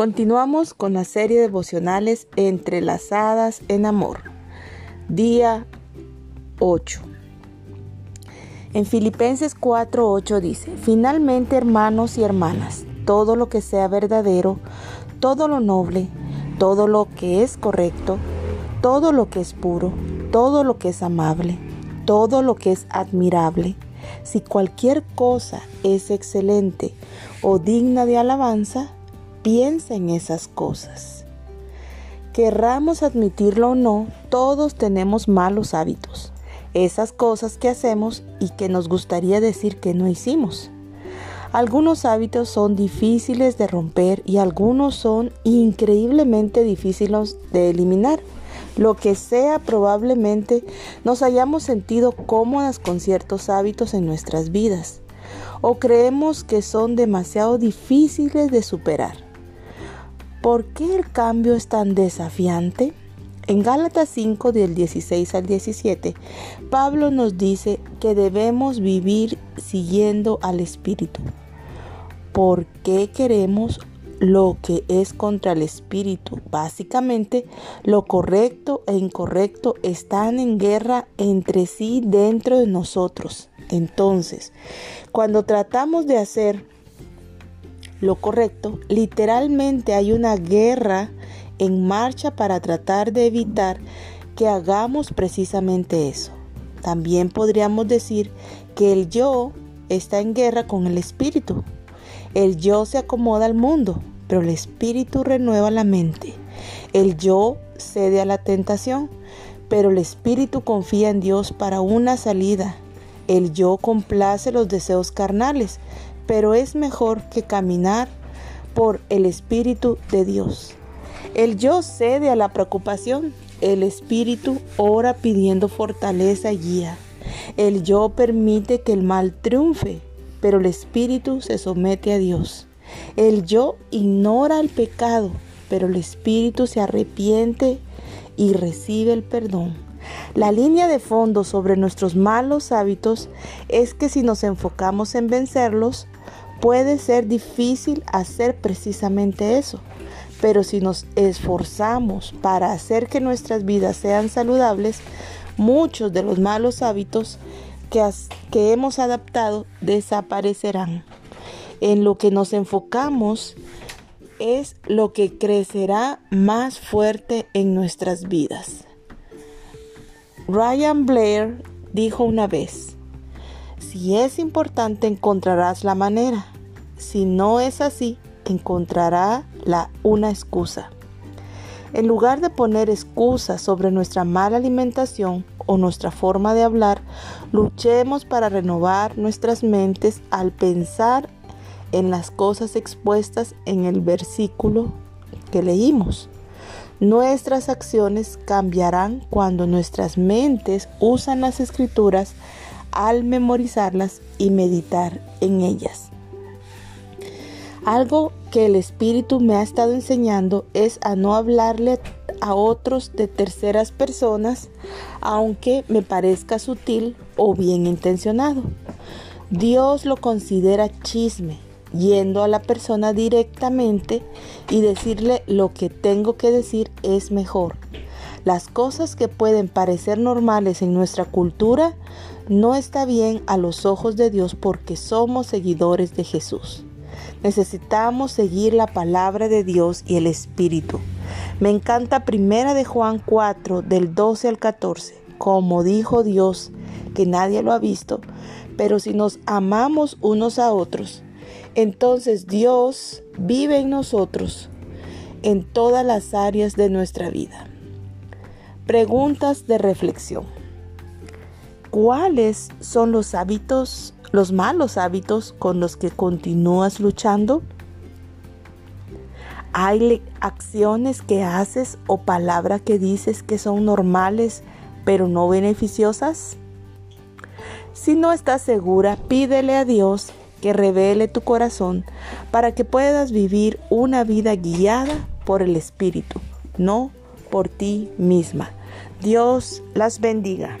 Continuamos con la serie devocionales Entrelazadas en Amor. Día 8. En Filipenses 4:8 dice, Finalmente hermanos y hermanas, todo lo que sea verdadero, todo lo noble, todo lo que es correcto, todo lo que es puro, todo lo que es amable, todo lo que es admirable, si cualquier cosa es excelente o digna de alabanza, piensa en esas cosas. Querramos admitirlo o no, todos tenemos malos hábitos, esas cosas que hacemos y que nos gustaría decir que no hicimos. Algunos hábitos son difíciles de romper y algunos son increíblemente difíciles de eliminar. Lo que sea, probablemente nos hayamos sentido cómodas con ciertos hábitos en nuestras vidas o creemos que son demasiado difíciles de superar. ¿Por qué el cambio es tan desafiante? En Gálatas 5 del 16 al 17, Pablo nos dice que debemos vivir siguiendo al Espíritu. ¿Por qué queremos lo que es contra el Espíritu? Básicamente, lo correcto e incorrecto están en guerra entre sí dentro de nosotros. Entonces, cuando tratamos de hacer lo correcto, literalmente hay una guerra en marcha para tratar de evitar que hagamos precisamente eso. También podríamos decir que el yo está en guerra con el espíritu. El yo se acomoda al mundo, pero el espíritu renueva la mente. El yo cede a la tentación, pero el espíritu confía en Dios para una salida. El yo complace los deseos carnales, pero es mejor que caminar por el Espíritu de Dios. El yo cede a la preocupación, el Espíritu ora pidiendo fortaleza y guía. El yo permite que el mal triunfe, pero el Espíritu se somete a Dios. El yo ignora el pecado, pero el Espíritu se arrepiente y recibe el perdón. La línea de fondo sobre nuestros malos hábitos es que si nos enfocamos en vencerlos, Puede ser difícil hacer precisamente eso, pero si nos esforzamos para hacer que nuestras vidas sean saludables, muchos de los malos hábitos que, que hemos adaptado desaparecerán. En lo que nos enfocamos es lo que crecerá más fuerte en nuestras vidas. Ryan Blair dijo una vez, si es importante encontrarás la manera. Si no es así, encontrará la, una excusa. En lugar de poner excusas sobre nuestra mala alimentación o nuestra forma de hablar, luchemos para renovar nuestras mentes al pensar en las cosas expuestas en el versículo que leímos. Nuestras acciones cambiarán cuando nuestras mentes usan las escrituras al memorizarlas y meditar en ellas. Algo que el Espíritu me ha estado enseñando es a no hablarle a otros de terceras personas, aunque me parezca sutil o bien intencionado. Dios lo considera chisme, yendo a la persona directamente y decirle lo que tengo que decir es mejor. Las cosas que pueden parecer normales en nuestra cultura no está bien a los ojos de Dios porque somos seguidores de Jesús. Necesitamos seguir la palabra de Dios y el Espíritu. Me encanta primera de Juan 4 del 12 al 14. Como dijo Dios, que nadie lo ha visto, pero si nos amamos unos a otros, entonces Dios vive en nosotros en todas las áreas de nuestra vida. Preguntas de reflexión. ¿Cuáles son los hábitos, los malos hábitos con los que continúas luchando? ¿Hay acciones que haces o palabras que dices que son normales pero no beneficiosas? Si no estás segura, pídele a Dios que revele tu corazón para que puedas vivir una vida guiada por el Espíritu, no por ti misma. Dios las bendiga.